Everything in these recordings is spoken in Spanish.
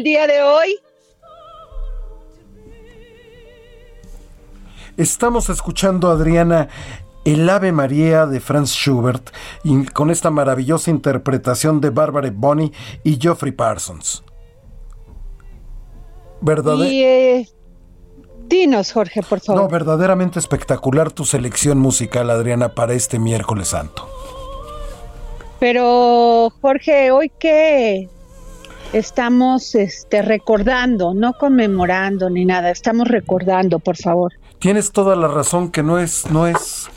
El día de hoy. Estamos escuchando, Adriana, el Ave María de Franz Schubert y con esta maravillosa interpretación de Barbara Bonney y Geoffrey Parsons. ¿Verdad? Y eh, dinos, Jorge, por favor. No, verdaderamente espectacular tu selección musical, Adriana, para este miércoles santo. Pero, Jorge, hoy que estamos este, recordando, no conmemorando ni nada, estamos recordando, por favor. Tienes toda la razón que no es, no es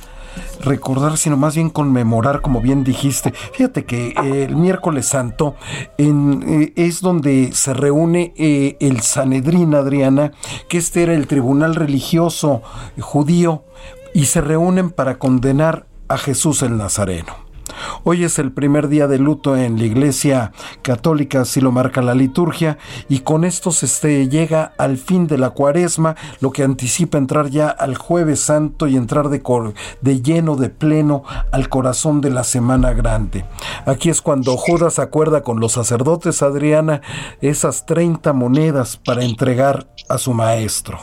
recordar, sino más bien conmemorar, como bien dijiste. Fíjate que eh, el miércoles santo en, eh, es donde se reúne eh, el Sanedrín, Adriana, que este era el tribunal religioso judío, y se reúnen para condenar a Jesús el Nazareno. Hoy es el primer día de luto en la Iglesia Católica, así lo marca la liturgia, y con esto se llega al fin de la cuaresma, lo que anticipa entrar ya al jueves santo y entrar de, de lleno, de pleno, al corazón de la Semana Grande. Aquí es cuando Judas acuerda con los sacerdotes, Adriana, esas 30 monedas para entregar a su maestro.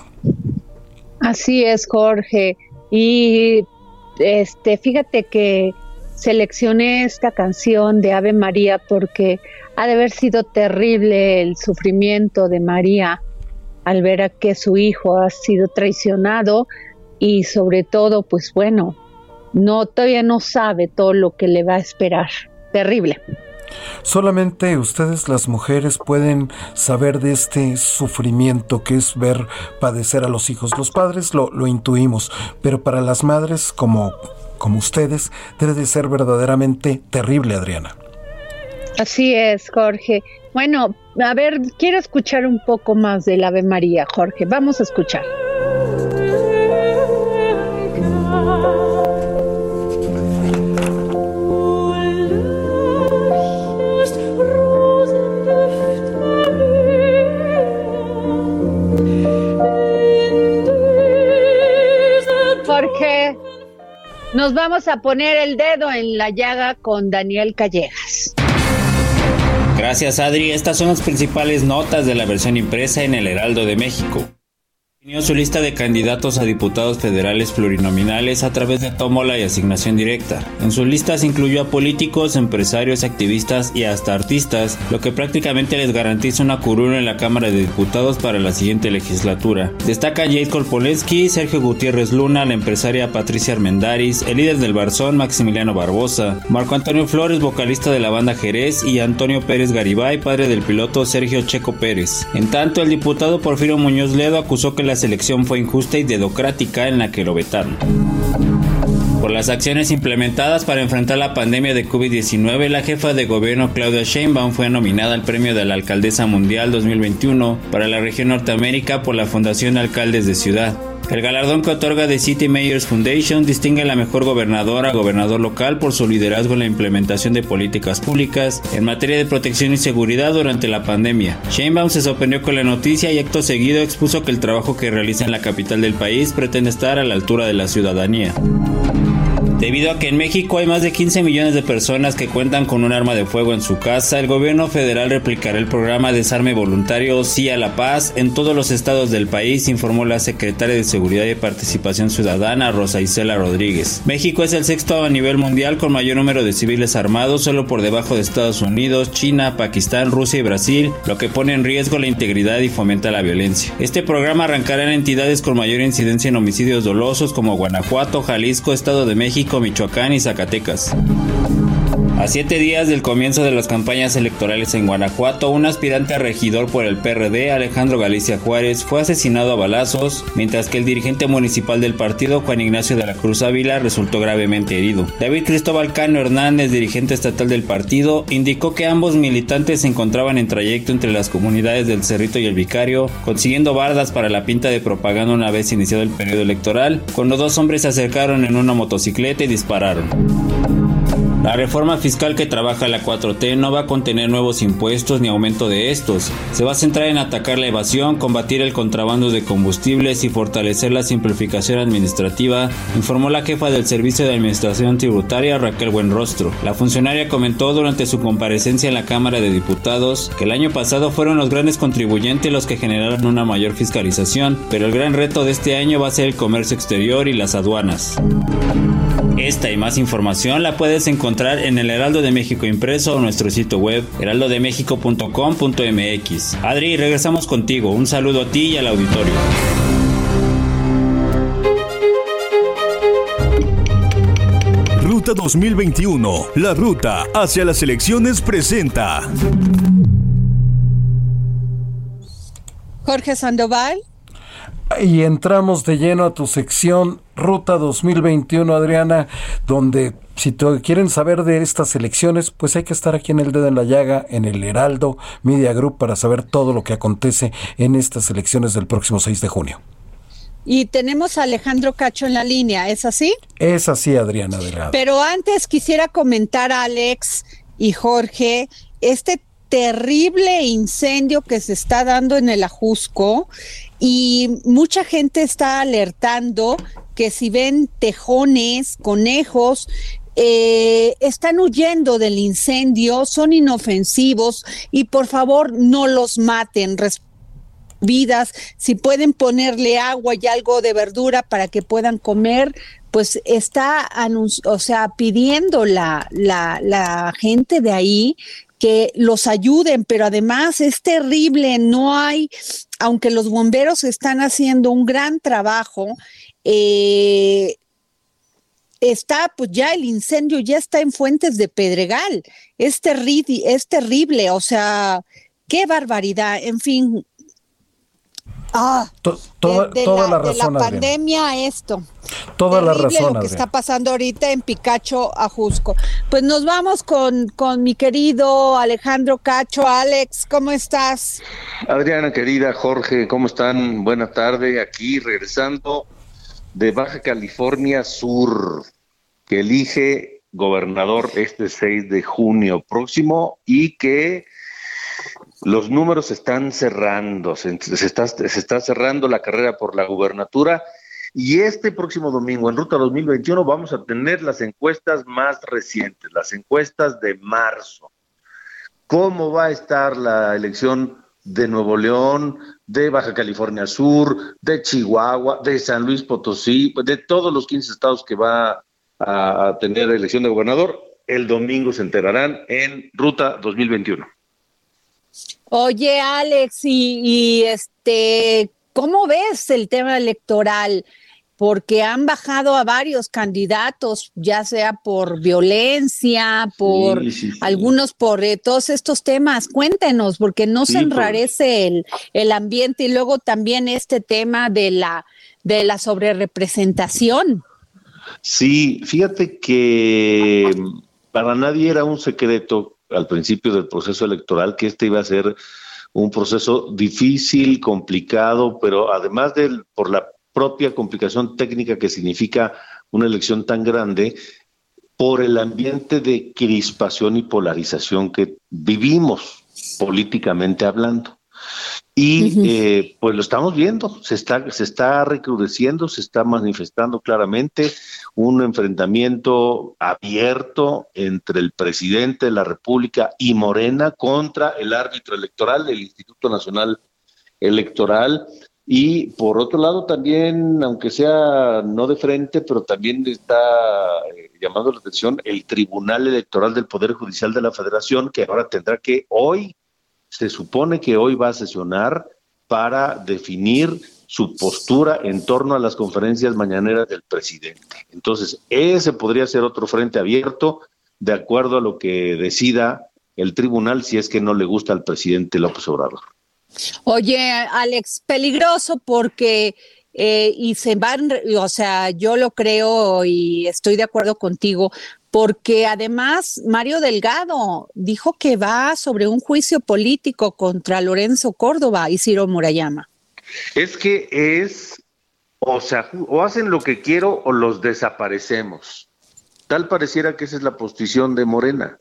Así es, Jorge. Y este, fíjate que seleccioné esta canción de Ave María porque ha de haber sido terrible el sufrimiento de María al ver a que su hijo ha sido traicionado y sobre todo, pues bueno, no todavía no sabe todo lo que le va a esperar. Terrible. Solamente ustedes las mujeres pueden saber de este sufrimiento que es ver padecer a los hijos. Los padres lo, lo intuimos, pero para las madres como como ustedes, debe de ser verdaderamente terrible, Adriana. Así es, Jorge. Bueno, a ver, quiero escuchar un poco más del Ave María, Jorge. Vamos a escuchar. Nos vamos a poner el dedo en la llaga con Daniel Callejas. Gracias Adri, estas son las principales notas de la versión impresa en el Heraldo de México. Definió su lista de candidatos a diputados federales plurinominales a través de tómola y asignación directa. En sus listas incluyó a políticos, empresarios, activistas y hasta artistas, lo que prácticamente les garantiza una curul en la Cámara de Diputados para la siguiente legislatura. Destacan Jade Kolpolensky, Sergio Gutiérrez Luna, la empresaria Patricia Armendaris, el líder del Barzón Maximiliano Barbosa, Marco Antonio Flores, vocalista de la banda Jerez, y Antonio Pérez Garibay, padre del piloto Sergio Checo Pérez. En tanto, el diputado Porfirio Muñoz Ledo acusó que la selección fue injusta y dedocrática en la que lo vetaron. Por las acciones implementadas para enfrentar la pandemia de COVID-19, la jefa de gobierno Claudia Sheinbaum fue nominada al premio de la Alcaldesa Mundial 2021 para la región Norteamérica por la Fundación Alcaldes de Ciudad. El galardón que otorga The City Mayors Foundation distingue a la mejor gobernadora gobernador local por su liderazgo en la implementación de políticas públicas en materia de protección y seguridad durante la pandemia. Sheinbaum se sorprendió con la noticia y acto seguido expuso que el trabajo que realiza en la capital del país pretende estar a la altura de la ciudadanía. Debido a que en México hay más de 15 millones de personas que cuentan con un arma de fuego en su casa, el gobierno federal replicará el programa Desarme Voluntario Sí a la Paz en todos los estados del país, informó la secretaria de Seguridad y Participación Ciudadana, Rosa Isela Rodríguez. México es el sexto a nivel mundial con mayor número de civiles armados, solo por debajo de Estados Unidos, China, Pakistán, Rusia y Brasil, lo que pone en riesgo la integridad y fomenta la violencia. Este programa arrancará en entidades con mayor incidencia en homicidios dolosos como Guanajuato, Jalisco, Estado de México, Michoacán y Zacatecas. A siete días del comienzo de las campañas electorales en Guanajuato, un aspirante a regidor por el PRD, Alejandro Galicia Juárez, fue asesinado a balazos, mientras que el dirigente municipal del partido, Juan Ignacio de la Cruz Ávila, resultó gravemente herido. David Cristóbal Cano Hernández, dirigente estatal del partido, indicó que ambos militantes se encontraban en trayecto entre las comunidades del Cerrito y el Vicario, consiguiendo bardas para la pinta de propaganda una vez iniciado el periodo electoral, cuando dos hombres se acercaron en una motocicleta y dispararon. La reforma fiscal que trabaja la 4T no va a contener nuevos impuestos ni aumento de estos. Se va a centrar en atacar la evasión, combatir el contrabando de combustibles y fortalecer la simplificación administrativa, informó la jefa del Servicio de Administración Tributaria Raquel Buenrostro. La funcionaria comentó durante su comparecencia en la Cámara de Diputados que el año pasado fueron los grandes contribuyentes los que generaron una mayor fiscalización, pero el gran reto de este año va a ser el comercio exterior y las aduanas. Esta y más información la puedes encontrar en el Heraldo de México impreso o nuestro sitio web heraldodemexico.com.mx. Adri, regresamos contigo. Un saludo a ti y al auditorio. Ruta 2021, la ruta hacia las elecciones presenta. Jorge Sandoval. Y entramos de lleno a tu sección Ruta 2021, Adriana, donde si te quieren saber de estas elecciones, pues hay que estar aquí en el dedo en la llaga, en el Heraldo Media Group, para saber todo lo que acontece en estas elecciones del próximo 6 de junio. Y tenemos a Alejandro Cacho en la línea, ¿es así? Es así, Adriana Delgado. Pero antes quisiera comentar a Alex y Jorge este terrible incendio que se está dando en el Ajusco y mucha gente está alertando que si ven tejones, conejos, eh, están huyendo del incendio, son inofensivos y por favor no los maten. Vidas, si pueden ponerle agua y algo de verdura para que puedan comer, pues está o sea, pidiendo la, la, la gente de ahí que los ayuden, pero además es terrible, no hay, aunque los bomberos están haciendo un gran trabajo, eh, está, pues ya el incendio ya está en Fuentes de Pedregal, es, terrible, es terrible, o sea, qué barbaridad, en fin, Ah, toda, de, la, razón. De la pandemia esto. Toda la razón. Lo que está pasando ahorita en Picacho, Ajusco. Pues nos vamos con, con mi querido Alejandro Cacho. Alex, ¿cómo estás? Adriana, querida, Jorge, ¿cómo están? Buena tarde. Aquí regresando de Baja California Sur, que elige gobernador este 6 de junio próximo y que los números están cerrando, se, está, se está cerrando la carrera por la gubernatura y este próximo domingo, en Ruta 2021, vamos a tener las encuestas más recientes, las encuestas de marzo. ¿Cómo va a estar la elección de Nuevo León, de Baja California Sur, de Chihuahua, de San Luis Potosí, de todos los 15 estados que va a tener elección de gobernador? El domingo se enterarán en Ruta 2021. Oye, Alex, y, este, ¿cómo ves el tema electoral? Porque han bajado a varios candidatos, ya sea por violencia, por algunos por eh, todos estos temas. Cuéntenos, porque no se enrarece el, el ambiente y luego también este tema de la de la sobrerepresentación. Sí, fíjate que para nadie era un secreto al principio del proceso electoral que este iba a ser un proceso difícil, complicado, pero además de por la propia complicación técnica que significa una elección tan grande, por el ambiente de crispación y polarización que vivimos políticamente hablando. Y eh, pues lo estamos viendo, se está, se está recrudeciendo, se está manifestando claramente un enfrentamiento abierto entre el presidente de la República y Morena contra el árbitro electoral del Instituto Nacional Electoral. Y por otro lado también, aunque sea no de frente, pero también está eh, llamando la atención el Tribunal Electoral del Poder Judicial de la Federación, que ahora tendrá que hoy se supone que hoy va a sesionar para definir su postura en torno a las conferencias mañaneras del presidente. Entonces, ese podría ser otro frente abierto de acuerdo a lo que decida el tribunal si es que no le gusta al presidente López Obrador. Oye, Alex, peligroso porque eh, y se van, o sea, yo lo creo y estoy de acuerdo contigo, porque además Mario Delgado dijo que va sobre un juicio político contra Lorenzo Córdoba y Ciro Murayama. Es que es, o sea, o hacen lo que quiero o los desaparecemos. Tal pareciera que esa es la posición de Morena.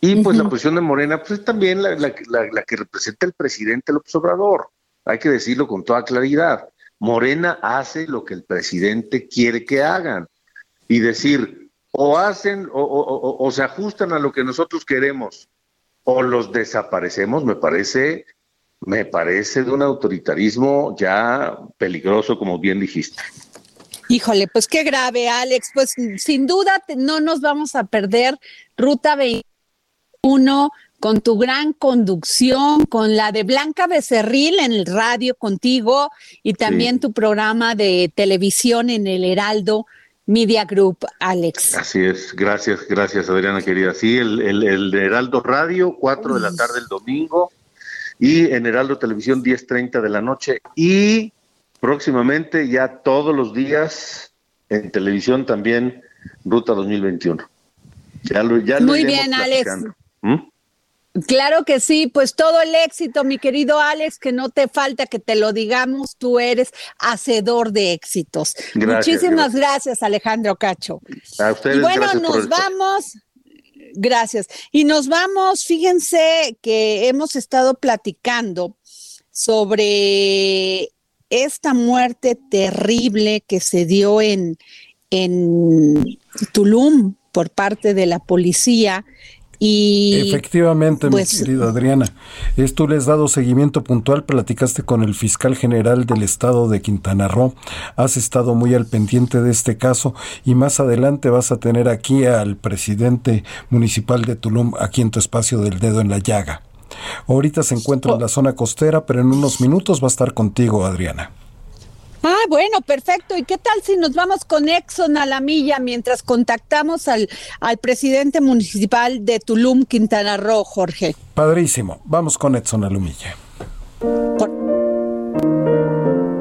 Y pues la posición de Morena, pues es también la, la, la que representa el presidente López Obrador. Hay que decirlo con toda claridad. Morena hace lo que el presidente quiere que hagan. Y decir, o hacen o, se ajustan a lo que nosotros queremos o los desaparecemos, me parece, me parece de un autoritarismo ya peligroso, como bien dijiste. Híjole, pues qué grave, Alex. Pues sin duda no nos vamos a perder Ruta 21 con tu gran conducción, con la de Blanca Becerril en el radio contigo y también tu programa de televisión en el Heraldo Media Group, Alex. Así es, gracias, gracias Adriana querida. Sí, el, el, Heraldo Radio, 4 de la tarde el domingo, y en Heraldo Televisión, 10.30 de la noche, y próximamente ya todos los días en televisión también, Ruta 2021. Ya lo, ya Muy bien, Alex. ¿Mm? Claro que sí, pues todo el éxito, mi querido Alex, que no te falta que te lo digamos, tú eres hacedor de éxitos. Muchísimas gracias. Alejandro Cacho. A ustedes, y bueno, nos vamos. Gracias. Y nos vamos, fíjense que hemos estado platicando sobre esta muerte terrible que se dio en, en Tulum por parte de la policía Efectivamente, mi pues, querida Adriana. Esto le has dado seguimiento puntual, platicaste con el fiscal general del estado de Quintana Roo, has estado muy al pendiente de este caso y más adelante vas a tener aquí al presidente municipal de Tulum, aquí en tu espacio del dedo en la llaga. Ahorita se encuentra en la zona costera, pero en unos minutos va a estar contigo, Adriana. Ah, bueno, perfecto. ¿Y qué tal si nos vamos con Exxon a la milla mientras contactamos al, al presidente municipal de Tulum, Quintana Roo, Jorge? Padrísimo. Vamos con Exxon a la milla.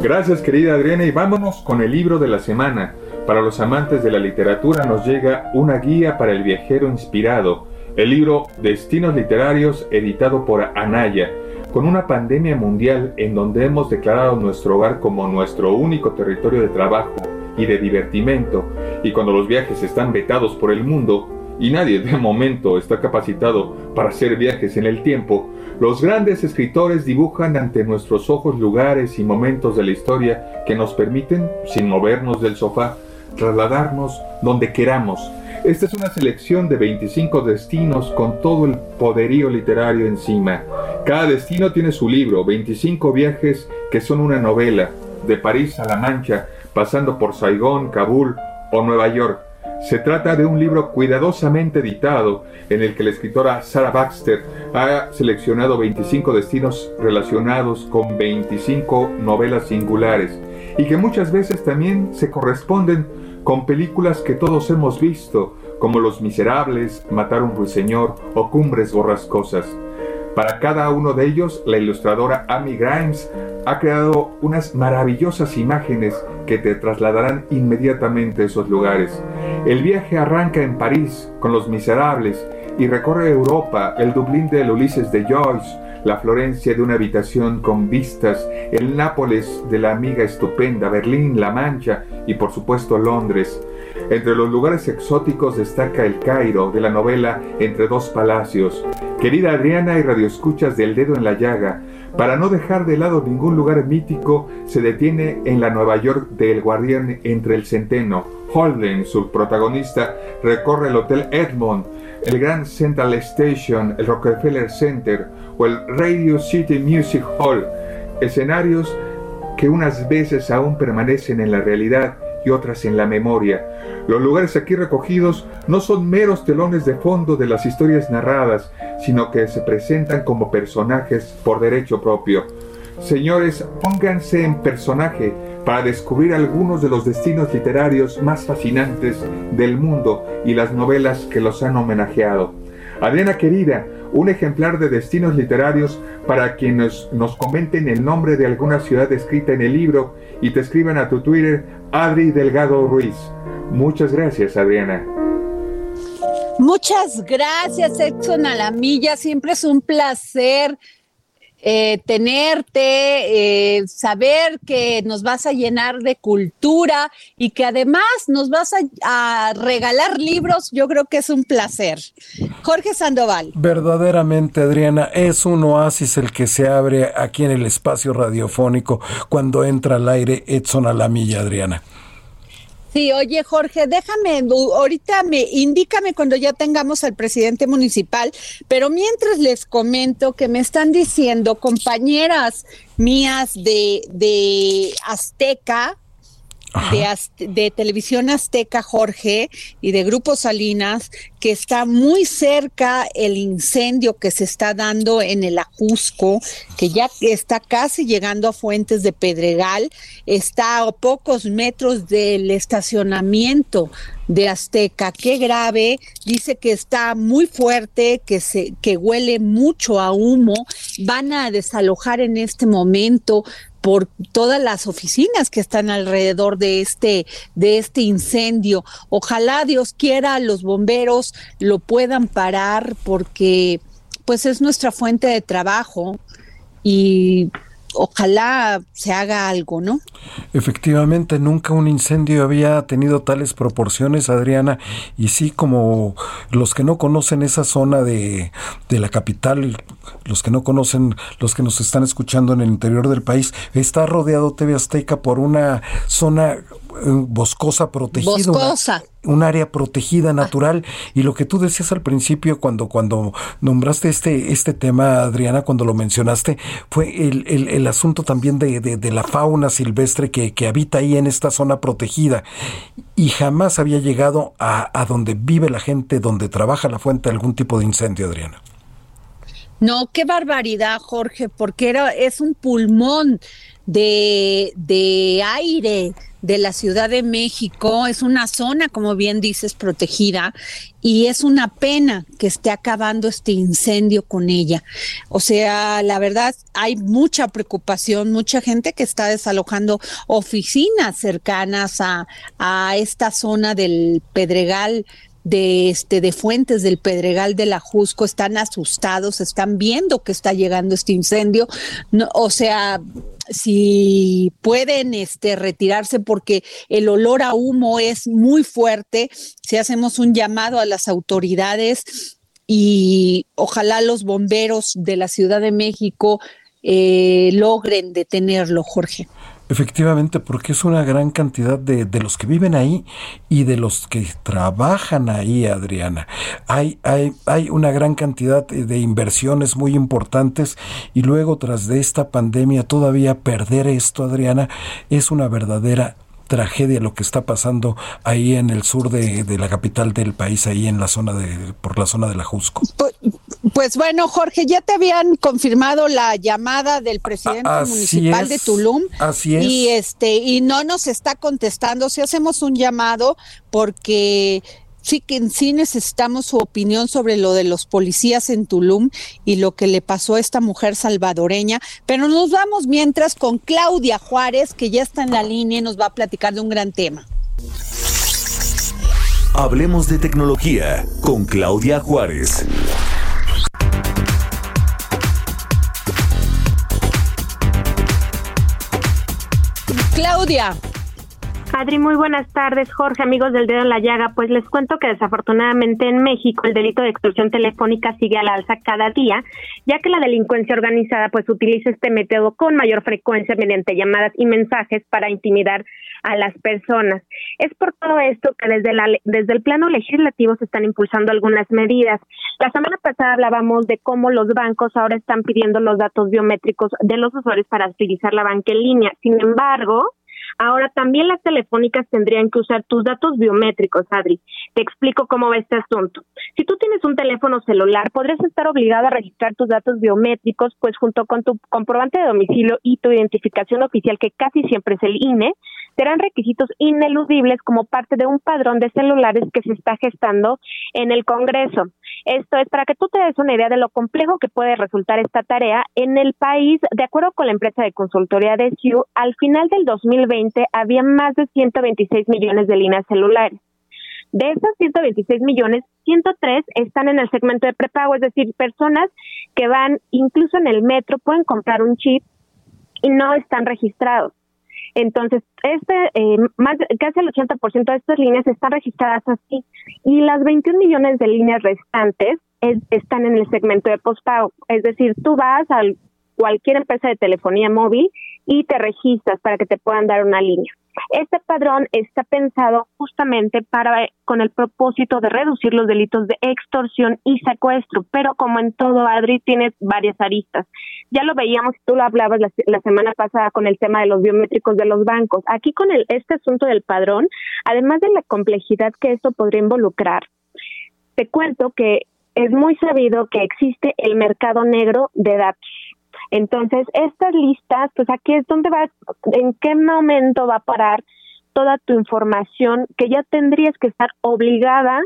Gracias, querida Adriana, y vámonos con el libro de la semana. Para los amantes de la literatura nos llega una guía para el viajero inspirado, el libro Destinos Literarios editado por Anaya con una pandemia mundial en donde hemos declarado nuestro hogar como nuestro único territorio de trabajo y de divertimento, y cuando los viajes están vetados por el mundo, y nadie de momento está capacitado para hacer viajes en el tiempo, los grandes escritores dibujan ante nuestros ojos lugares y momentos de la historia que nos permiten, sin movernos del sofá, trasladarnos donde queramos. Esta es una selección de 25 destinos con todo el poderío literario encima. Cada destino tiene su libro, 25 viajes que son una novela, de París a La Mancha, pasando por Saigón, Kabul o Nueva York. Se trata de un libro cuidadosamente editado en el que la escritora Sarah Baxter ha seleccionado 25 destinos relacionados con 25 novelas singulares y que muchas veces también se corresponden con películas que todos hemos visto, como Los Miserables, Matar un Ruiseñor o Cumbres Borrascosas. Para cada uno de ellos, la ilustradora Amy Grimes ha creado unas maravillosas imágenes que te trasladarán inmediatamente a esos lugares. El viaje arranca en París con Los Miserables y recorre Europa, el Dublín del Ulises de Joyce, la Florencia de una habitación con vistas, el Nápoles de la amiga estupenda, Berlín, La Mancha y por supuesto Londres. Entre los lugares exóticos destaca el Cairo de la novela Entre dos palacios. Querida Adriana y radioescuchas del dedo en la llaga, para no dejar de lado ningún lugar mítico, se detiene en la Nueva York del Guardián entre el Centeno. Holden, su protagonista, recorre el Hotel Edmond, el Grand Central Station, el Rockefeller Center o el Radio City Music Hall, escenarios que unas veces aún permanecen en la realidad y otras en la memoria. Los lugares aquí recogidos no son meros telones de fondo de las historias narradas, sino que se presentan como personajes por derecho propio. Señores, pónganse en personaje para descubrir algunos de los destinos literarios más fascinantes del mundo y las novelas que los han homenajeado. Adriana querida, un ejemplar de destinos literarios para quienes nos comenten el nombre de alguna ciudad escrita en el libro y te escriban a tu Twitter Adri Delgado Ruiz. Muchas gracias, Adriana. Muchas gracias, Edson Alamilla. Siempre es un placer eh, tenerte, eh, saber que nos vas a llenar de cultura y que además nos vas a, regalar libros, yo creo que es un placer. Jorge Sandoval. Verdaderamente, Adriana, es un oasis el que se abre aquí en el espacio radiofónico cuando entra al aire Edson Alamilla, Adriana. Sí, oye Jorge, déjame, ahorita me indícame cuando ya tengamos al presidente municipal, pero mientras les comento que me están diciendo compañeras mías de, de Azteca, de, Televisión Azteca, Jorge, y de Grupo Salinas, que está muy cerca el incendio que se está dando en el Ajusco, que ya está casi llegando a Fuentes de Pedregal, está a pocos metros del estacionamiento de Azteca. Qué grave, dice que está muy fuerte, que se que huele mucho a humo, van a desalojar en este momento por todas las oficinas que están alrededor de este de este incendio. Ojalá Dios quiera los bomberos lo puedan parar porque pues es nuestra fuente de trabajo y ojalá se haga algo, ¿no? Efectivamente, nunca un incendio había tenido tales proporciones, Adriana, y sí, como los que no conocen esa zona de, de la capital, los que no conocen, los que nos están escuchando en el interior del país, está rodeado TV Azteca por una zona boscosa protegida. Un área protegida natural. Y lo que tú decías al principio cuando, cuando nombraste este, este tema, Adriana, cuando lo mencionaste, fue el, el, asunto también de, de, la fauna silvestre que, que, habita ahí en esta zona protegida. Y jamás había llegado a, a donde vive la gente, donde trabaja la fuente, algún tipo de incendio, Adriana. No, qué barbaridad, Jorge, porque era, es un pulmón de, de aire de la Ciudad de México. Es una zona, como bien dices, protegida y es una pena que esté acabando este incendio con ella. O sea, la verdad, hay mucha preocupación, mucha gente que está desalojando oficinas cercanas a, a esta zona del Pedregal de este de Fuentes del Pedregal de la Jusco están asustados, están viendo que está llegando este incendio. O sea, si pueden este retirarse porque el olor a humo es muy fuerte, si hacemos un llamado a las autoridades y ojalá los bomberos de la Ciudad de México eh, logren detenerlo, Jorge. Efectivamente, porque es una gran cantidad de, de, los que viven ahí y de los que trabajan ahí, Adriana. Hay, hay, hay una gran cantidad de inversiones muy importantes y luego tras de esta pandemia todavía perder esto, Adriana, es una verdadera tragedia lo que está pasando ahí en el sur de, la capital del país, ahí en la zona de, por la zona de la Jusco. Pues, pues bueno, Jorge, ya te habían confirmado la llamada del presidente municipal de Tulum. Así es. Y este, y no nos está contestando. Si hacemos un llamado, porque sí que sí necesitamos su opinión sobre lo de los policías en Tulum y lo que le pasó a esta mujer salvadoreña, pero nos vamos mientras con Claudia Juárez, que ya está en la línea y nos va a platicar de un gran tema. Hablemos de tecnología con Claudia Juárez. Claudia, Adri, muy buenas tardes. Jorge, amigos del dedo en la llaga, pues les cuento que desafortunadamente en México el delito de extorsión telefónica sigue al alza cada día, ya que la delincuencia organizada pues utiliza este método con mayor frecuencia mediante llamadas y mensajes para intimidar a las personas. Es por todo esto que desde, la, desde el plano legislativo se están impulsando algunas medidas. La semana pasada hablábamos de cómo los bancos ahora están pidiendo los datos biométricos de los usuarios para utilizar la banca en línea. Sin embargo, Ahora, también las telefónicas tendrían que usar tus datos biométricos, Adri. Te explico cómo va este asunto. Si tú tienes un teléfono celular, podrías estar obligado a registrar tus datos biométricos, pues junto con tu comprobante de domicilio y tu identificación oficial, que casi siempre es el INE, serán requisitos ineludibles como parte de un padrón de celulares que se está gestando en el Congreso. Esto es para que tú te des una idea de lo complejo que puede resultar esta tarea en el país. De acuerdo con la empresa de consultoría de SIU, al final del 2020 había más de 126 millones de líneas celulares. De esas 126 millones, 103 están en el segmento de prepago, es decir, personas que van incluso en el metro, pueden comprar un chip y no están registrados. Entonces, este, eh, más, casi el 80% de estas líneas están registradas así y las 21 millones de líneas restantes están en el segmento de postpago. Es decir, tú vas a cualquier empresa de telefonía móvil y te registras para que te puedan dar una línea. Este padrón está pensado justamente para con el propósito de reducir los delitos de extorsión y secuestro, pero como en todo Adri tiene varias aristas. Ya lo veíamos, tú lo hablabas la, semana pasada con el tema de los biométricos de los bancos. Aquí con el, este asunto del padrón, además de la complejidad que esto podría involucrar, te cuento que es muy sabido que existe el mercado negro de datos entonces, estas listas, pues aquí es donde va, en qué momento va a parar toda tu información que ya tendrías que estar obligada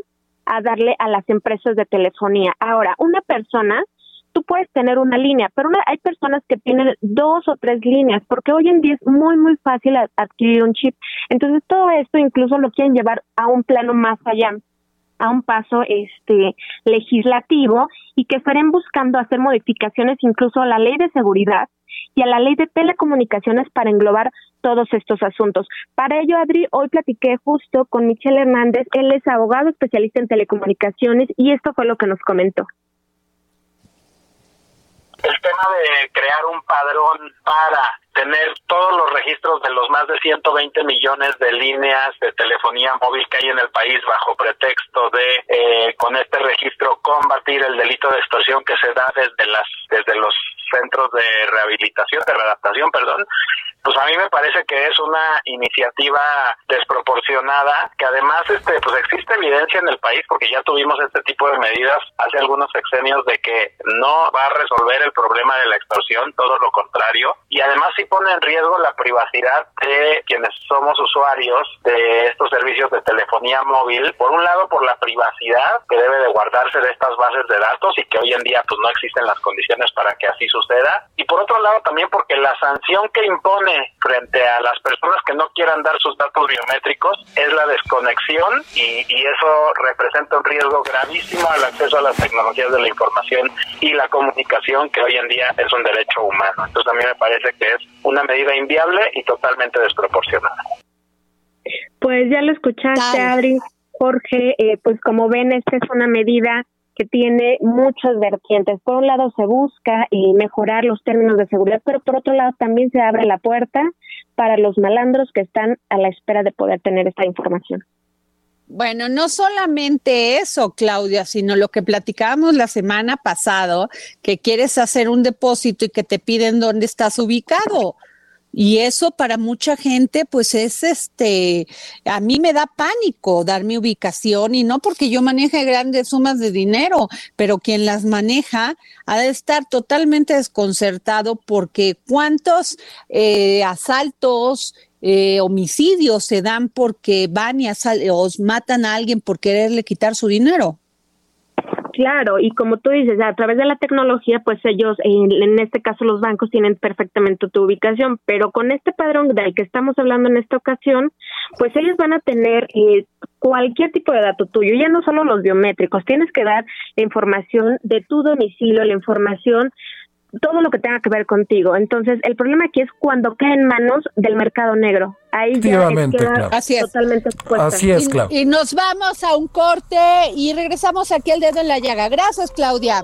a darle a las empresas de telefonía. Ahora, una persona, tú puedes tener una línea, pero hay personas que tienen dos o tres líneas, porque hoy en día es muy, muy fácil adquirir un chip. Entonces, todo esto incluso lo quieren llevar a un plano más allá a un paso este legislativo y que estarán buscando hacer modificaciones incluso a la ley de seguridad y a la ley de telecomunicaciones para englobar todos estos asuntos. Para ello, Adri, hoy platiqué justo con Michelle Hernández, él es abogado especialista en telecomunicaciones y esto fue lo que nos comentó. El tema de crear un padrón para tener todos los registros de los más de 120 millones de líneas de telefonía móvil que hay en el país bajo pretexto de eh, con este registro combatir el delito de extorsión que se da desde las desde los centros de rehabilitación de readaptación perdón pues a mí me parece que es una iniciativa desproporcionada que además este pues existe evidencia en el país porque ya tuvimos este tipo de medidas hace algunos sexenios de que no va a resolver el problema de la extorsión todo lo contrario y además sí pone en riesgo la privacidad de quienes somos usuarios de estos servicios de telefonía móvil. Por un lado por la privacidad que debe de guardarse de estas bases de datos y que hoy en día pues no existen las condiciones para que así suceda y por otro lado también porque la sanción que impone frente a las personas que no quieran dar sus datos biométricos es la desconexión y, y eso representa un riesgo gravísimo al acceso a las tecnologías de la información y la comunicación que hoy en día es un derecho humano. Entonces a mí me parece que es una medida inviable y totalmente desproporcionada. Pues ya lo escuchaste, Adri. Jorge, eh, pues como ven, esta es una medida que tiene muchas vertientes. Por un lado se busca y mejorar los términos de seguridad, pero por otro lado también se abre la puerta para los malandros que están a la espera de poder tener esta información. Bueno, no solamente eso, Claudia, sino lo que platicábamos la semana pasada, que quieres hacer un depósito y que te piden dónde estás ubicado. Y eso para mucha gente, pues es este, a mí me da pánico dar mi ubicación y no porque yo maneje grandes sumas de dinero, pero quien las maneja ha de estar totalmente desconcertado porque cuántos eh, asaltos eh, homicidios se dan porque van y o matan a alguien por quererle quitar su dinero. Claro, y como tú dices, a través de la tecnología, pues ellos, en, este caso los bancos, tienen perfectamente tu ubicación, pero con este padrón del que estamos hablando en esta ocasión, pues ellos van a tener eh, cualquier tipo de dato tuyo, ya no solo los biométricos, tienes que dar la información de tu domicilio, la información todo lo que tenga que ver contigo. Entonces, el problema aquí es cuando cae en manos del mercado negro. Ahí ya queda Así es. totalmente expuesta. Así es, Claudia. Y, nos vamos a un corte y regresamos aquí al dedo en la llaga. Gracias, Claudia.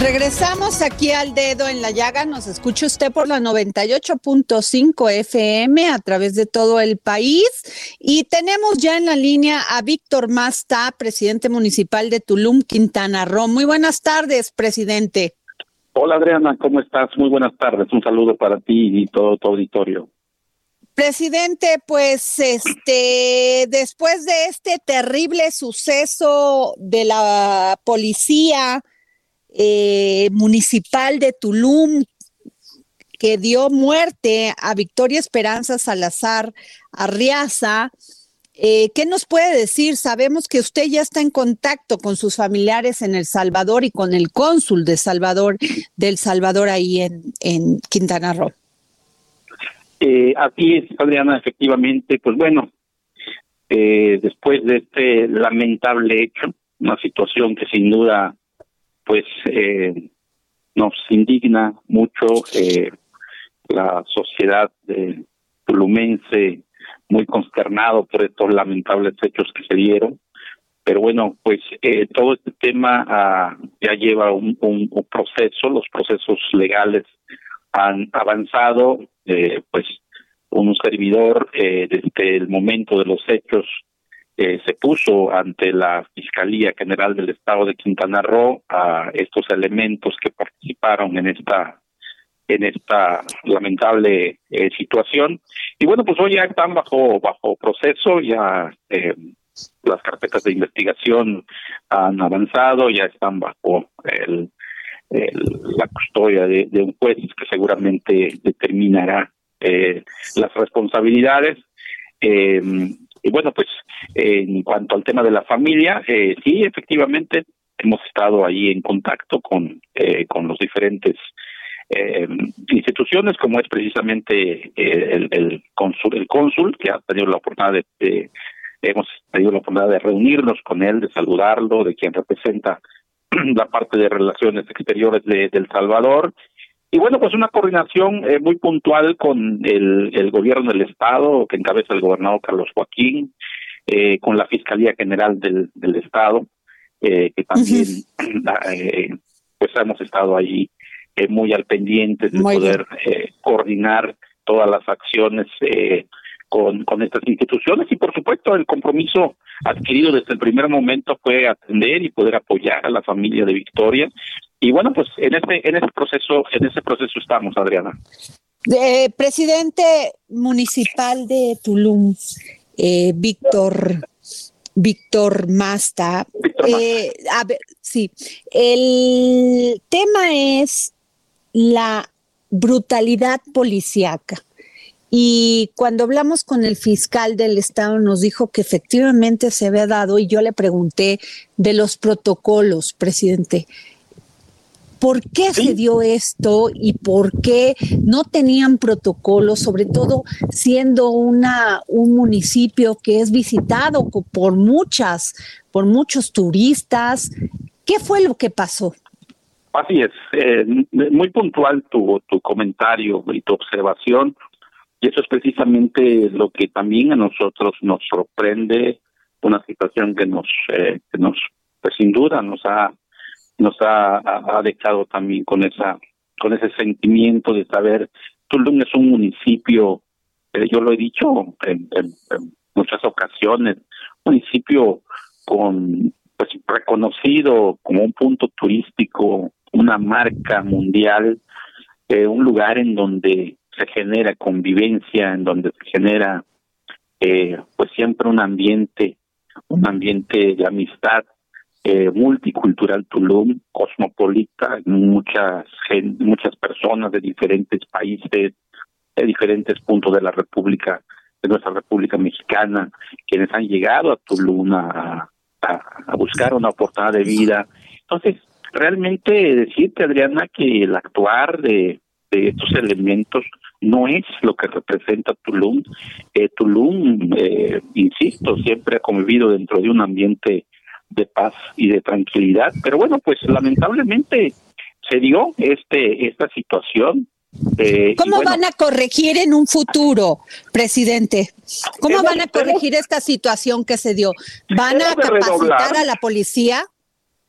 Regresamos aquí al dedo en la llaga. Nos escucha usted por la 98.5 FM a través de todo el país. Y tenemos ya en la línea a Víctor Masta, presidente municipal de Tulum, Quintana Roo. Muy buenas tardes, presidente. Hola Adriana, ¿cómo estás? Muy buenas tardes. Un saludo para ti y todo tu auditorio. Presidente, pues este después de este terrible suceso de la policía eh, municipal de Tulum que dio muerte a Victoria Esperanza Salazar Arriaza. Eh, ¿Qué nos puede decir? Sabemos que usted ya está en contacto con sus familiares en El Salvador y con el cónsul de Salvador, del Salvador ahí en, en Quintana Roo. Eh, así es, Adriana, efectivamente, pues bueno, eh, después de este lamentable hecho, una situación que sin duda pues eh, nos indigna mucho eh, la sociedad de tulumense muy consternado por estos lamentables hechos que se dieron. Pero bueno pues eh, todo este tema ah, ya lleva un, un, proceso los procesos legales han avanzado eh, pues un servidor eh, desde el momento de los hechos eh, se puso ante la Fiscalía General del Estado de Quintana Roo a estos elementos que participaron en esta en esta lamentable eh, situación. Y bueno pues hoy ya están bajo bajo proceso ya eh, las carpetas de investigación han avanzado ya están bajo el, la custodia de, un juez que seguramente determinará eh, las responsabilidades. Eh, y bueno, pues en cuanto al tema de la familia, eh, sí, efectivamente hemos estado ahí en contacto con, eh, con los diferentes eh, instituciones, como es precisamente eh, el, cónsul, el cónsul, que ha tenido la oportunidad de, hemos tenido la oportunidad de reunirnos con él, de saludarlo, de quien representa la parte de relaciones exteriores de, de El Salvador, y bueno, pues una coordinación eh, muy puntual con el, el gobierno del Estado, que encabeza el gobernador Carlos Joaquín, eh, con la Fiscalía General del, del Estado, eh, que también eh, pues hemos estado ahí muy al pendiente de poder coordinar todas las acciones con, con estas instituciones. Y por supuesto el compromiso adquirido desde el primer momento fue atender y poder apoyar a la familia de Victoria y bueno pues en este en ese proceso en ese proceso estamos Adriana eh, presidente municipal de Tulum eh, Víctor Víctor Masta. Eh, a ver, sí, el tema es la brutalidad policíaca. Y cuando hablamos con el fiscal del estado nos dijo que efectivamente se había dado y yo le pregunté de los protocolos, presidente. ¿Por qué se dio esto y por qué no tenían protocolos, sobre todo siendo una, un municipio que es visitado por muchas, por muchos turistas? ¿Qué fue lo que pasó? Así es, eh, muy puntual tu, tu comentario y tu observación, y eso es precisamente lo que también a nosotros nos sorprende, una situación que nos, eh, que nos, pues sin duda nos ha nos ha, ha, dejado también con esa con ese sentimiento de saber Tulum es un municipio eh, yo lo he dicho en, muchas ocasiones municipio con pues reconocido como un punto turístico una marca mundial eh, un lugar en donde se genera convivencia en donde se genera eh, pues siempre un ambiente un ambiente de amistad eh, multicultural Tulum, cosmopolita, muchas muchas personas de diferentes países, de diferentes puntos de la República, de nuestra República Mexicana, quienes han llegado a Tulum a, a, buscar una oportunidad de vida. Entonces, realmente decirte, Adriana, que el actuar de, de estos elementos no es lo que representa Tulum. Eh, Tulum, eh, insisto, siempre ha convivido dentro de un ambiente de paz y de tranquilidad. Pero bueno, pues lamentablemente se dio este esta situación. Eh, ¿Cómo van a corregir en un futuro, presidente? ¿Cómo van a corregir esta situación que se dio? ¿Van a capacitar a la policía?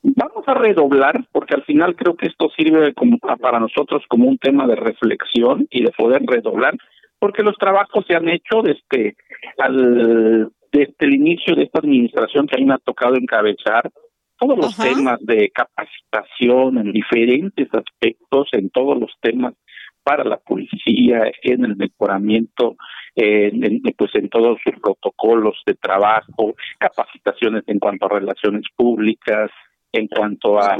Vamos a redoblar, porque al final creo que esto sirve como, para nosotros como un tema de reflexión y de poder redoblar, porque los trabajos se han hecho desde al desde el inicio de esta administración que a mí me ha tocado encabezar, todos los temas de capacitación en diferentes aspectos, en todos los temas para la policía, en el mejoramiento, en, pues en todos sus protocolos de trabajo, capacitaciones en cuanto a relaciones públicas, en cuanto a,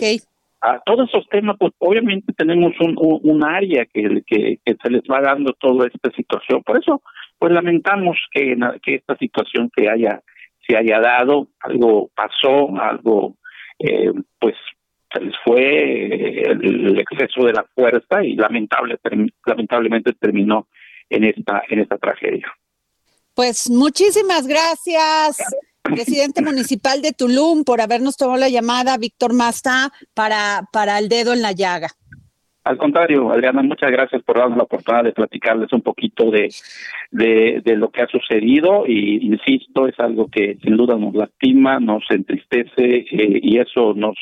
a todos esos temas, pues obviamente tenemos un, un, área que, que, se les va dando toda esta situación. Por eso pues lamentamos que, que esta situación se haya se haya dado, algo pasó, algo eh, pues se les fue eh, el, exceso de la fuerza y lamentable lamentablemente terminó en esta en esta tragedia. Pues muchísimas gracias, presidente municipal de Tulum, por habernos tomado la llamada, Víctor Masta, para, para el dedo en la llaga. Al contrario, Adriana, muchas gracias por darnos la oportunidad de platicarles un poquito de, de, de, lo que ha sucedido y insisto, es algo que sin duda nos lastima, nos entristece eh, y eso nos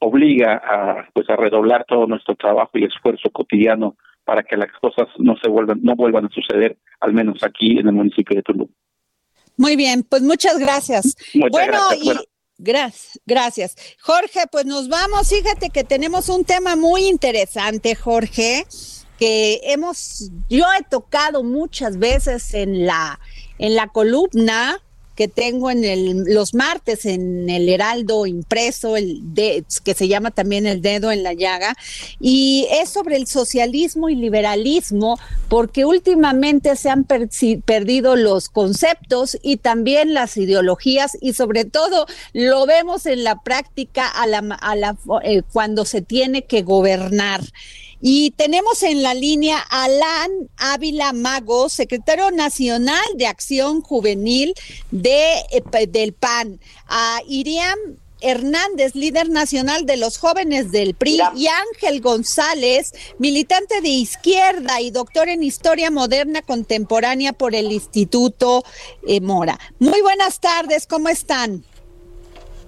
obliga a pues a redoblar todo nuestro trabajo y esfuerzo cotidiano para que las cosas no se vuelvan no vuelvan a suceder, al menos aquí en el municipio de Tulum. Muy bien, pues muchas gracias. bueno, y Gracias, gracias. Jorge, pues nos vamos. Fíjate que tenemos un tema muy interesante, Jorge, que hemos, yo he tocado muchas veces en la, en la columna que tengo en el, los martes en el Heraldo impreso, el de, que se llama también El Dedo en la Llaga, y es sobre el socialismo y liberalismo, porque últimamente se han perdido los conceptos y también las ideologías, y sobre todo lo vemos en la práctica eh, cuando se tiene que gobernar. Y tenemos en la línea a Alan Ávila Mago, secretario nacional de Acción Juvenil de, eh, del PAN, a Iriam Hernández, líder nacional de los jóvenes del PRI, y Ángel González, militante de izquierda y doctor en historia moderna contemporánea por el Instituto eh, Mora. Muy buenas tardes, ¿cómo están?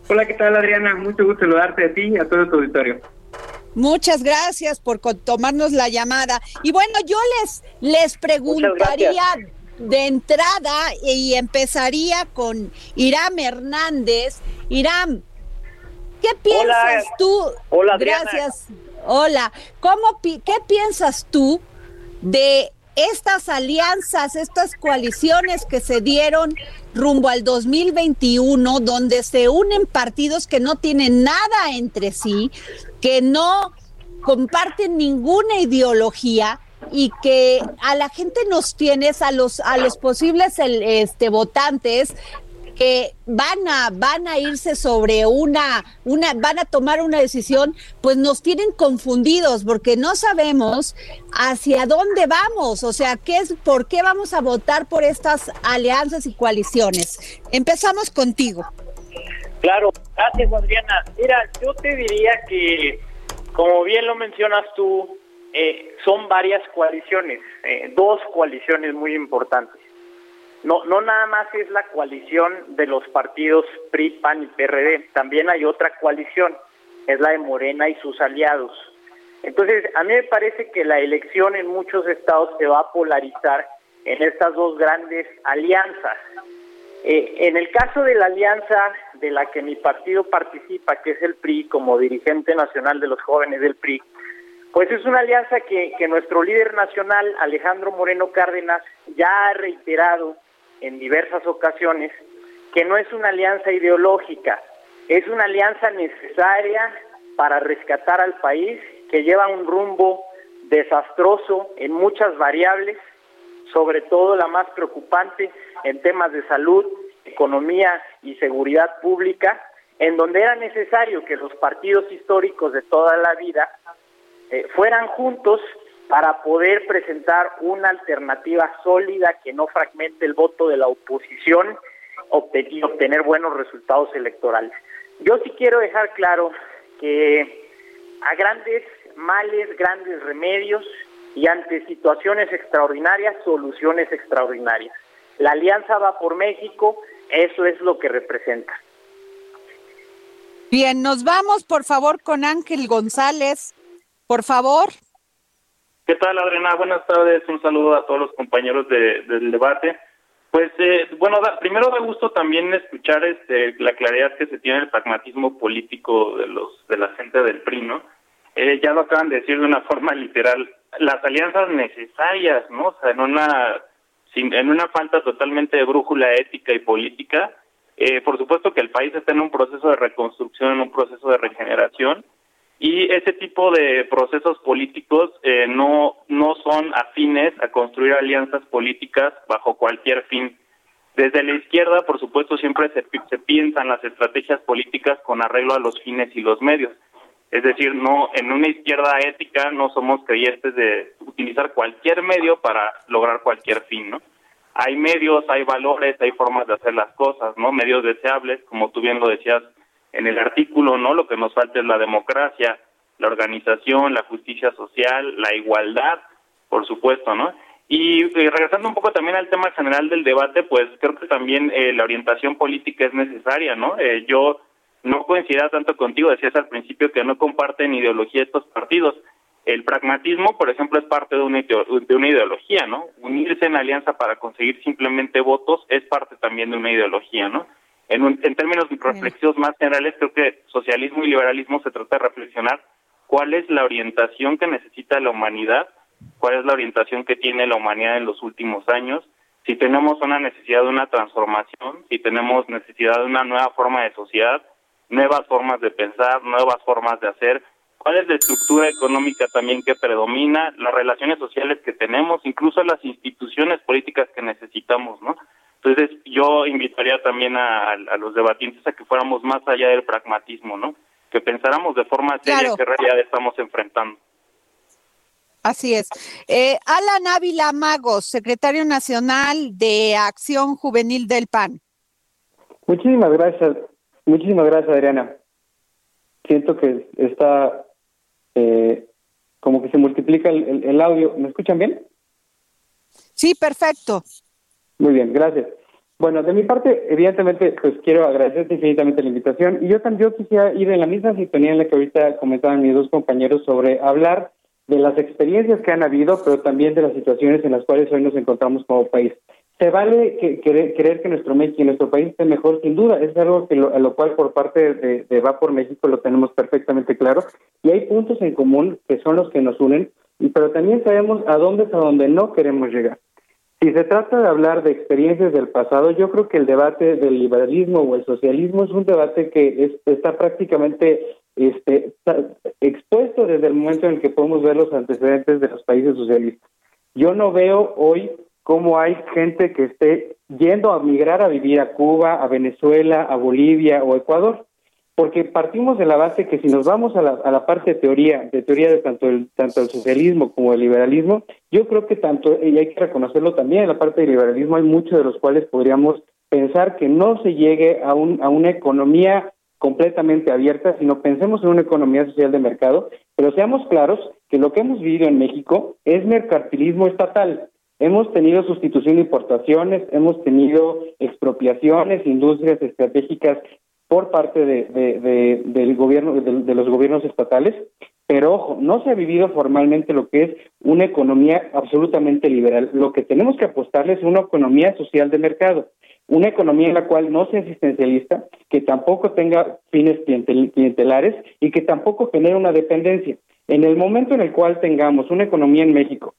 Hola, ¿qué tal Adriana? Mucho gusto saludarte a ti y a todo tu auditorio. Muchas gracias por tomarnos la llamada. Y bueno, yo les, les preguntaría de entrada y empezaría con Iram Hernández. Iram, ¿qué piensas tú? Hola, Gracias. Hola. ¿Cómo qué piensas tú de estas alianzas, estas coaliciones que se dieron rumbo al 2021, donde se unen partidos que no tienen nada entre sí, que no comparten ninguna ideología y que a la gente nos tienes a los a los posibles este votantes que van a van a irse sobre una una van a tomar una decisión, pues nos tienen confundidos porque no sabemos hacia dónde vamos, o sea, qué es por qué vamos a votar por estas alianzas y coaliciones. Empezamos contigo. Claro, gracias Adriana. Mira, yo te diría que como bien lo mencionas tú, eh, son varias coaliciones, eh, dos coaliciones muy importantes no, no nada más es la coalición de los partidos PRI, PAN y PRD, también hay otra coalición, es la de Morena y sus aliados. Entonces, a mí me parece que la elección en muchos estados se va a polarizar en estas dos grandes alianzas. Eh, en el caso de la alianza de la que mi partido participa, que es el PRI, como dirigente nacional de los jóvenes del PRI, pues es una alianza que, que nuestro líder nacional, Alejandro Moreno Cárdenas, ya ha reiterado en diversas ocasiones que no es una alianza ideológica, es una alianza necesaria para rescatar al país que lleva un rumbo desastroso en muchas variables, sobre todo la más preocupante en temas de salud, economía y seguridad pública, en donde era necesario que los partidos históricos de toda la vida eh, fueran juntos para poder presentar una alternativa sólida que no fragmente el voto de la oposición y obtener buenos resultados electorales. Yo sí quiero dejar claro que a grandes males, grandes remedios y ante situaciones extraordinarias, soluciones extraordinarias. La alianza va por México, eso es lo que representa. Bien, nos vamos por favor con Ángel González. Por favor. ¿Qué tal, Adriana? Buenas tardes. Un saludo a todos los compañeros del debate. Pues, eh, bueno, primero da gusto también escuchar este, la claridad que se tiene el pragmatismo político de los de la gente del PRI, ¿no? Eh, ya lo acaban de decir de una forma literal. Las alianzas necesarias, ¿no? En una, en una falta totalmente de brújula ética y política. Eh, por supuesto que el país está en un proceso de reconstrucción, en un proceso de regeneración y ese tipo de procesos políticos eh, no, no son afines a construir alianzas políticas bajo cualquier fin. Desde la izquierda, por supuesto, siempre se, se piensan las estrategias políticas con arreglo a los fines y los medios. Es decir, no en una izquierda ética no somos creyentes de utilizar cualquier medio para lograr cualquier fin, ¿no? Hay medios, hay valores, hay formas de hacer las cosas, ¿no? Medios deseables, como tú bien lo decías, en el artículo, ¿no? Lo que nos falta es la democracia, la organización, la justicia social, la igualdad, por supuesto, ¿no? Y regresando un poco también al tema general del debate, pues creo que también eh, la orientación política es necesaria, ¿no? Eh, yo no coincidía tanto contigo, decías al principio que no comparten ideología estos partidos. El pragmatismo, por ejemplo, es parte de una, de una ideología, ¿no? Unirse en alianza para conseguir simplemente votos es parte también de una ideología, ¿no? En, en términos reflexivos más generales, creo que socialismo y liberalismo se trata de reflexionar cuál es la orientación que necesita la humanidad, cuál es la orientación que tiene la humanidad en los últimos años, si tenemos una necesidad de una transformación, si tenemos necesidad de una nueva forma de sociedad, nuevas formas de pensar, nuevas formas de hacer, cuál es la estructura económica también que predomina, las relaciones sociales que tenemos, incluso las instituciones políticas que necesitamos, ¿no? Entonces yo invitaría también a, los debatientes a que fuéramos más allá del pragmatismo, ¿no? Que pensáramos de forma seria qué realidad estamos enfrentando. Así es. Eh, Alan Ávila Magos, secretario nacional de Acción Juvenil del PAN. Muchísimas gracias, muchísimas gracias Adriana. Siento que está eh, como que se multiplica el audio. ¿Me escuchan bien? Sí, perfecto. Muy bien, gracias. Bueno, de mi parte, evidentemente, pues quiero agradecerte infinitamente la invitación y yo también quisiera ir en la misma sintonía en la que ahorita comentaban mis dos compañeros sobre hablar de las experiencias que han habido, pero también de las situaciones en las cuales hoy nos encontramos como país. Se vale que, creer que nuestro México y nuestro país esté mejor, sin duda, es algo que a lo cual por parte de, de Va por México lo tenemos perfectamente claro, y hay puntos en común que son los que nos unen, pero también sabemos a dónde es a dónde no queremos llegar. Si se trata de hablar de experiencias del pasado, yo creo que el debate del liberalismo o el socialismo es un debate que está prácticamente este, expuesto desde el momento en el que podemos ver los antecedentes de los países socialistas. Yo no veo hoy cómo hay gente que esté yendo a migrar a vivir a Cuba, a Venezuela, a Bolivia o Ecuador, porque partimos de la base que si nos vamos a la, a la parte de teoría, de teoría de tanto el, tanto el socialismo como el liberalismo, yo creo que tanto, y hay que reconocerlo también, en la parte del liberalismo hay muchos de los cuales podríamos pensar que no se llegue a, un, a una economía completamente abierta, sino pensemos en una economía social de mercado, pero seamos claros que lo que hemos vivido en México es mercantilismo estatal. Hemos tenido sustitución de importaciones, hemos tenido expropiaciones, industrias estratégicas por parte de, del gobierno, de, los gobiernos estatales, pero ojo, no se ha vivido formalmente lo que es una economía absolutamente liberal. Lo que tenemos que apostarle es una economía social de mercado, una economía en la cual no sea asistencialista, que tampoco tenga fines clientelares y que tampoco genere una dependencia. En el momento en el cual tengamos una economía en México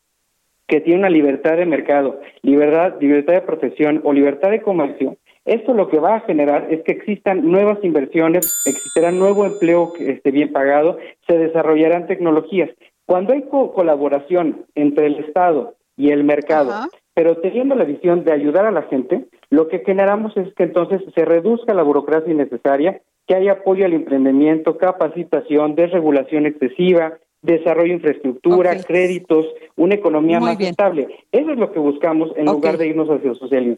que tiene una libertad de mercado, libertad, libertad de protección o libertad de comercio, esto lo que va a generar es que existan nuevas inversiones, existirá nuevo empleo que esté bien pagado, se desarrollarán tecnologías. Cuando hay colaboración entre el Estado y el mercado, pero teniendo la visión de ayudar a la gente, lo que generamos es que entonces se reduzca la burocracia innecesaria, que haya apoyo al emprendimiento, capacitación, desregulación excesiva, desarrollo de infraestructura, créditos, una economía más estable. Eso es lo que buscamos en lugar de irnos hacia el socialismo.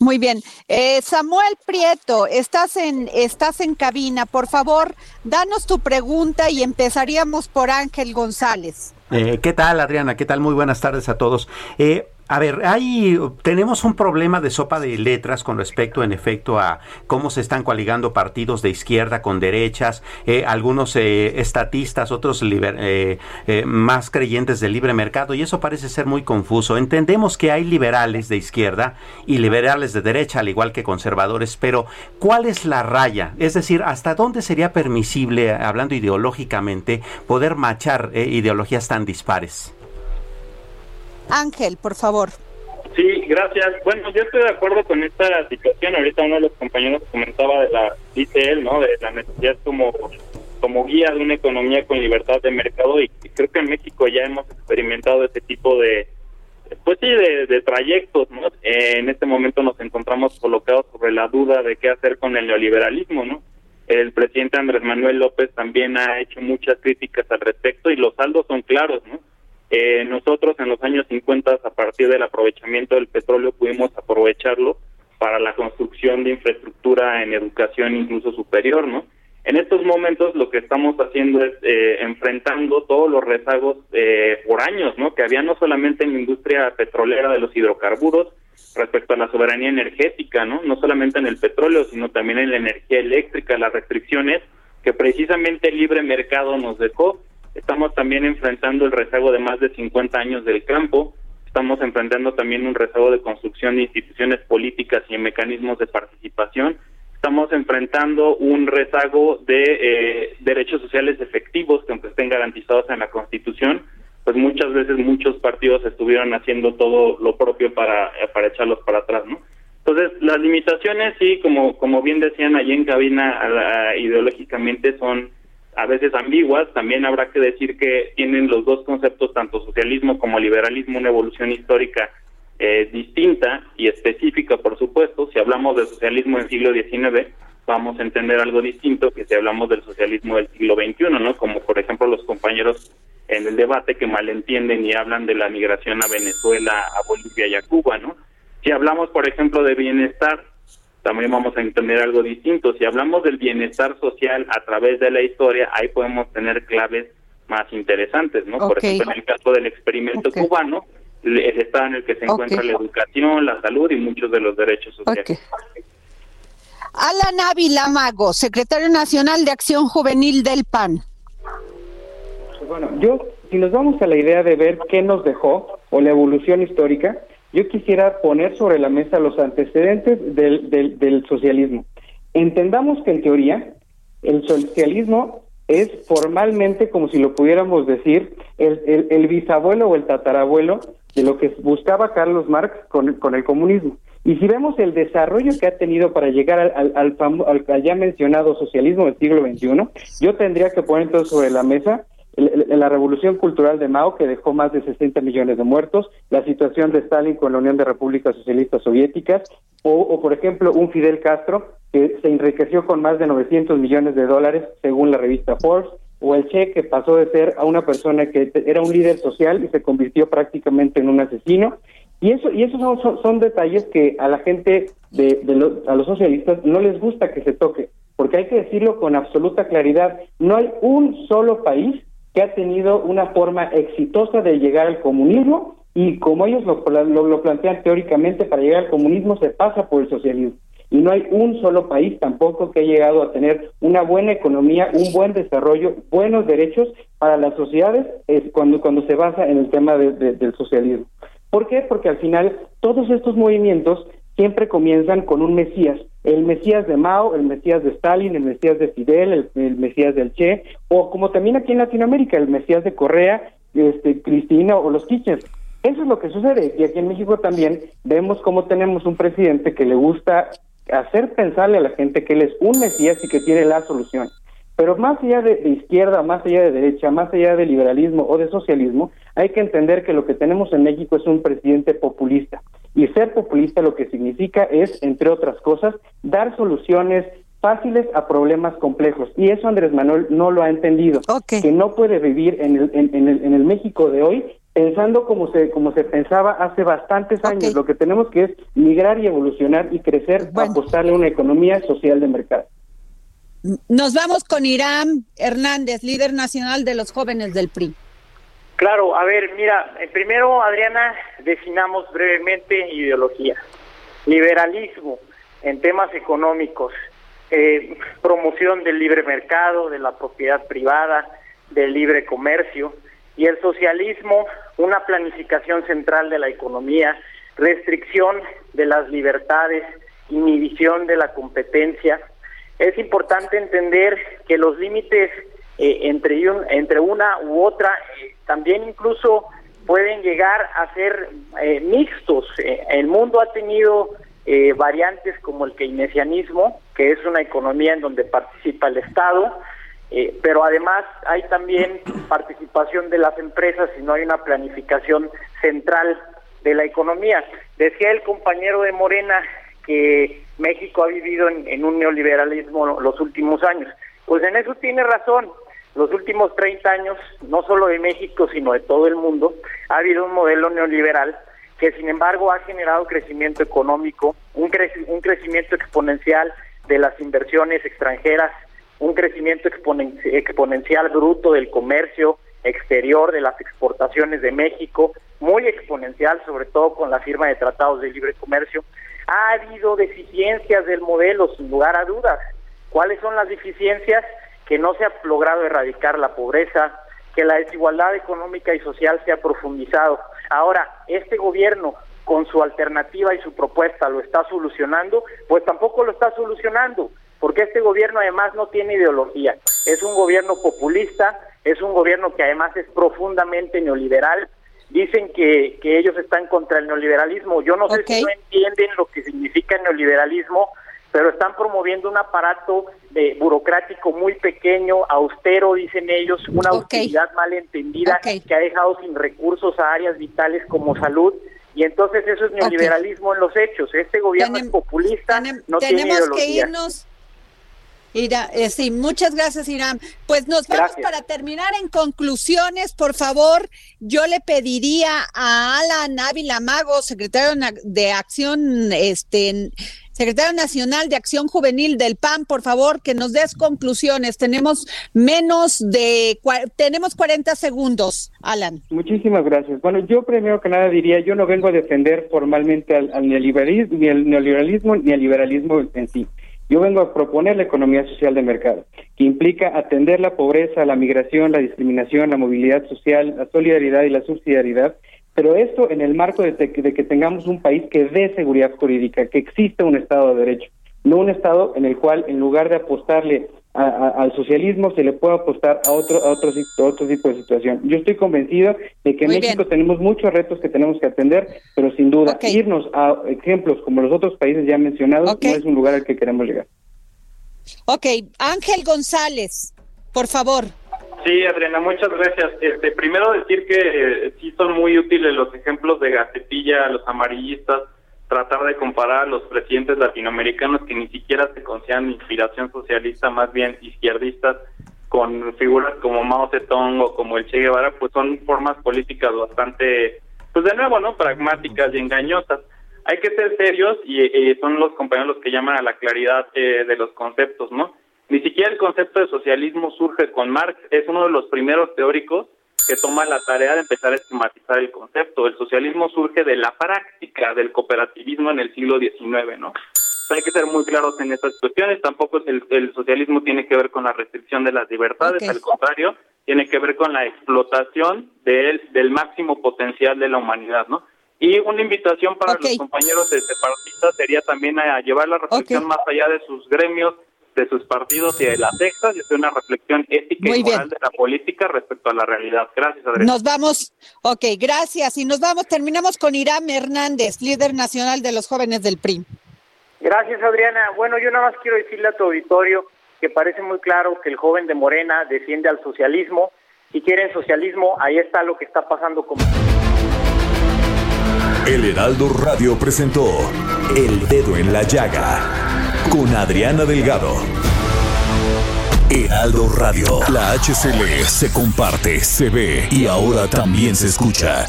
Muy bien. Eh, Samuel Prieto, estás en, estás en cabina. Por favor, danos tu pregunta y empezaríamos por Ángel González. Eh, ¿Qué tal, Adriana? ¿Qué tal? Muy buenas tardes a todos. Eh, a ver, ahí tenemos un problema de sopa de letras con respecto, en efecto, a cómo se están coaligando partidos de izquierda con derechas, eh, algunos eh, estatistas, otros eh, más creyentes del libre mercado, y eso parece ser muy confuso. Entendemos que hay liberales de izquierda y liberales de derecha, al igual que conservadores, pero ¿cuál es la raya? Es decir, ¿hasta dónde sería permisible, hablando ideológicamente, poder machar ideologías tan dispares? Ángel, por favor. Sí, gracias. Bueno, yo estoy de acuerdo con esta situación. Ahorita uno de los compañeros comentaba de la, dice él, ¿no? De la necesidad como como guía de una economía con libertad de mercado y creo que en México ya hemos experimentado ese tipo de, pues sí, de, trayectos, ¿no? en este momento nos encontramos colocados sobre la duda de qué hacer con el neoliberalismo, ¿no? El presidente Andrés Manuel López también ha hecho muchas críticas al respecto y los saldos son claros, ¿no? Eh, nosotros en los años 50, a partir del aprovechamiento del petróleo, pudimos aprovecharlo para la construcción de infraestructura en educación incluso superior, ¿no? En estos momentos lo que estamos haciendo es eh, enfrentando todos los rezagos eh, por años, ¿no? Que había no solamente en la industria petrolera de los hidrocarburos respecto a la soberanía energética, ¿no? No solamente en el petróleo, sino también en la energía eléctrica, las restricciones que precisamente el libre mercado nos dejó Estamos también enfrentando el rezago de más de 50 años del campo. Estamos enfrentando también un rezago de construcción de instituciones políticas y mecanismos de participación. Estamos enfrentando un rezago de eh, derechos sociales efectivos que aunque estén garantizados en la Constitución, pues muchas veces muchos partidos estuvieron haciendo todo lo propio para, para echarlos para atrás, ¿no? Entonces, las limitaciones, sí, como, como bien decían allí en cabina, ideológicamente son a veces ambiguas, también habrá que decir que tienen los dos conceptos, tanto socialismo como liberalismo, una evolución histórica eh, distinta y específica, por supuesto. Si hablamos del socialismo del siglo XIX, vamos a entender algo distinto que si hablamos del socialismo del siglo XXI, ¿no? Como por ejemplo los compañeros en el debate que malentienden y hablan de la migración a Venezuela, a Bolivia y a Cuba, ¿no? Si hablamos, por ejemplo, de bienestar, también vamos a entender algo distinto. Si hablamos del bienestar social a través de la historia, ahí podemos tener claves más interesantes, ¿no? Por ejemplo, en el caso del experimento cubano, el estado en el que se encuentra la educación, la salud y muchos de los derechos sociales. Alan Ávila Mago, secretario nacional de Acción Juvenil del PAN. Bueno, yo, si nos vamos a la idea de ver qué nos dejó o la evolución histórica, yo quisiera poner sobre la mesa los antecedentes del, del, socialismo. Entendamos que en teoría el socialismo es formalmente, como si lo pudiéramos decir, el, el, bisabuelo o el tatarabuelo de lo que buscaba Carlos Marx con, el comunismo. Y si vemos el desarrollo que ha tenido para llegar al, ya mencionado socialismo del siglo XXI, yo tendría que poner entonces sobre la mesa la revolución cultural de Mao, que dejó más de 60 millones de muertos, la situación de Stalin con la Unión de Repúblicas Socialistas Soviéticas, o, por ejemplo un Fidel Castro que se enriqueció con más de 900 millones de dólares, según la revista Forbes, o el Che que pasó de ser a una persona que era un líder social y se convirtió prácticamente en un asesino, y eso, y esos son, son, detalles que a la gente, de, a los socialistas, no les gusta que se toque, porque hay que decirlo con absoluta claridad, no hay un solo país que ha tenido una forma exitosa de llegar al comunismo y como ellos lo, lo, plantean teóricamente, para llegar al comunismo se pasa por el socialismo. Y no hay un solo país tampoco que haya llegado a tener una buena economía, un buen desarrollo, buenos derechos para las sociedades es cuando, cuando se basa en el tema del socialismo. ¿Por qué? Porque al final todos estos movimientos siempre comienzan con un Mesías, el Mesías de Mao, el Mesías de Stalin, el Mesías de Fidel, el, Mesías del Che, o como también aquí en Latinoamérica, el Mesías de Correa, este, Cristina o los Kitchens. Eso es lo que sucede. Y aquí en México también vemos cómo tenemos un presidente que le gusta hacer pensarle a la gente que él es un Mesías y que tiene la solución. Pero más allá de, izquierda, más allá de derecha, más allá de liberalismo o de socialismo, hay que entender que lo que tenemos en México es un presidente populista. Y ser populista lo que significa es, entre otras cosas, dar soluciones fáciles a problemas complejos. Y eso Andrés Manuel no lo ha entendido. Que no puede vivir en el, en, el, en el México de hoy pensando como se como se pensaba hace bastantes años. Lo que tenemos que es migrar y evolucionar y crecer, apostarle a una economía social de mercado. Nos vamos con Irán Hernández, líder nacional de los jóvenes del PRI. Claro, a ver, mira, eh, primero, Adriana, definamos brevemente ideología. Liberalismo en temas económicos, eh, promoción del libre mercado, de la propiedad privada, del libre comercio, y el socialismo, una planificación central de la economía, restricción de las libertades, inhibición de la competencia, es importante entender que los límites eh, entre, entre una u otra eh, también incluso pueden llegar a ser eh, mixtos. el mundo ha tenido variantes como el keynesianismo, que es una economía en donde participa el Estado, pero además hay también participación de las empresas y no hay una planificación central de la economía. Decía el compañero de Morena que México ha vivido en, un neoliberalismo los últimos años. Pues en eso tiene razón. Los últimos 30 años, no solo de México, sino de todo el mundo, ha habido un modelo neoliberal que sin embargo ha generado crecimiento económico, un, un crecimiento exponencial de las inversiones extranjeras, un crecimiento exponencial bruto del comercio exterior, de las exportaciones de México, muy exponencial, sobre todo con la firma de tratados de libre comercio, ha habido deficiencias del modelo, sin lugar a dudas. ¿Cuáles son las deficiencias? Que no se ha logrado erradicar la pobreza, que la desigualdad económica y social se ha profundizado. Ahora, este gobierno con su alternativa y su propuesta lo está solucionando, pues tampoco lo está solucionando, porque este gobierno además no tiene ideología. Es un gobierno populista, es un gobierno que además es profundamente neoliberal, dicen que, que ellos están contra el neoliberalismo. Yo no sé si no entienden lo que significa el neoliberalismo, pero están promoviendo un aparato de burocrático muy pequeño, austero, dicen ellos, una autoridad mal entendida que ha dejado sin recursos a áreas vitales como salud. Y entonces eso es neoliberalismo en los hechos. Este gobierno es populista, no tiene ideología. que irnos Ira, eh, sí, muchas gracias, Irán. Pues nos vamos para terminar en conclusiones, por favor. Yo le pediría a Alan Ávila Mago, secretario de Acción, este, secretario nacional de Acción Juvenil del PAN, por favor, que nos des conclusiones. Tenemos menos de, tenemos 40 segundos, Alan. Muchísimas gracias. Bueno, yo primero que nada diría, yo no vengo a defender formalmente al, al neoliberalismo, ni el neoliberalismo, ni al liberalismo en sí. Yo vengo a proponer la economía social de mercado, que implica atender la pobreza, la migración, la discriminación, la movilidad social, la solidaridad y la subsidiariedad Pero esto en el marco de, de que tengamos un país que dé seguridad jurídica, que exista un Estado de Derecho, no un Estado en el cual en lugar de apostarle al socialismo se le puede apostar a otro a otro, otro tipo de situación. Yo estoy convencido de que en México tenemos muchos retos que tenemos que atender, pero sin duda irnos a ejemplos como los otros países ya mencionados no es un lugar al que queremos llegar. Ok, Ángel González, por favor. Sí, Adriana, muchas gracias. Este, primero decir que eh, sí son muy útiles los ejemplos de Gacetilla, los amarillistas, tratar de comparar a los presidentes latinoamericanos que ni siquiera se consideran inspiración socialista, más bien izquierdistas, con figuras como Mao Zedong o como el Che Guevara, pues son formas políticas bastante, pues de nuevo, ¿no? Pragmáticas y engañosas. Hay que ser serios y, son los compañeros los que llaman a la claridad eh, de los conceptos, ¿no? Ni siquiera el concepto de socialismo surge con Marx, es uno de los primeros teóricos que toma la tarea de empezar a esquematizar el concepto. El socialismo surge de la práctica del cooperativismo en el siglo XIX, ¿no? hay que ser muy claros en estas cuestiones. Tampoco el, el socialismo tiene que ver con la restricción de las libertades, al contrario, tiene que ver con la explotación del, del máximo potencial de la humanidad, ¿no? Y una invitación para los compañeros de separatistas sería también a llevar la reflexión más allá de sus gremios, de sus partidos y de las sextas y hacer una reflexión ética y moral de la política respecto a la realidad. Gracias, Adriana. Nos vamos, ok, gracias. Y nos vamos, terminamos con Irán Hernández, líder nacional de los jóvenes del PRI. Gracias, Adriana. Bueno, yo nada más quiero decirle a tu auditorio que parece muy claro que el joven de Morena defiende al socialismo. Si quieren socialismo, ahí está lo que está pasando con... El Heraldo Radio presentó El Dedo en la Llaga con Adriana Delgado. Heraldo Radio, la HCL se comparte, se ve y ahora también se escucha.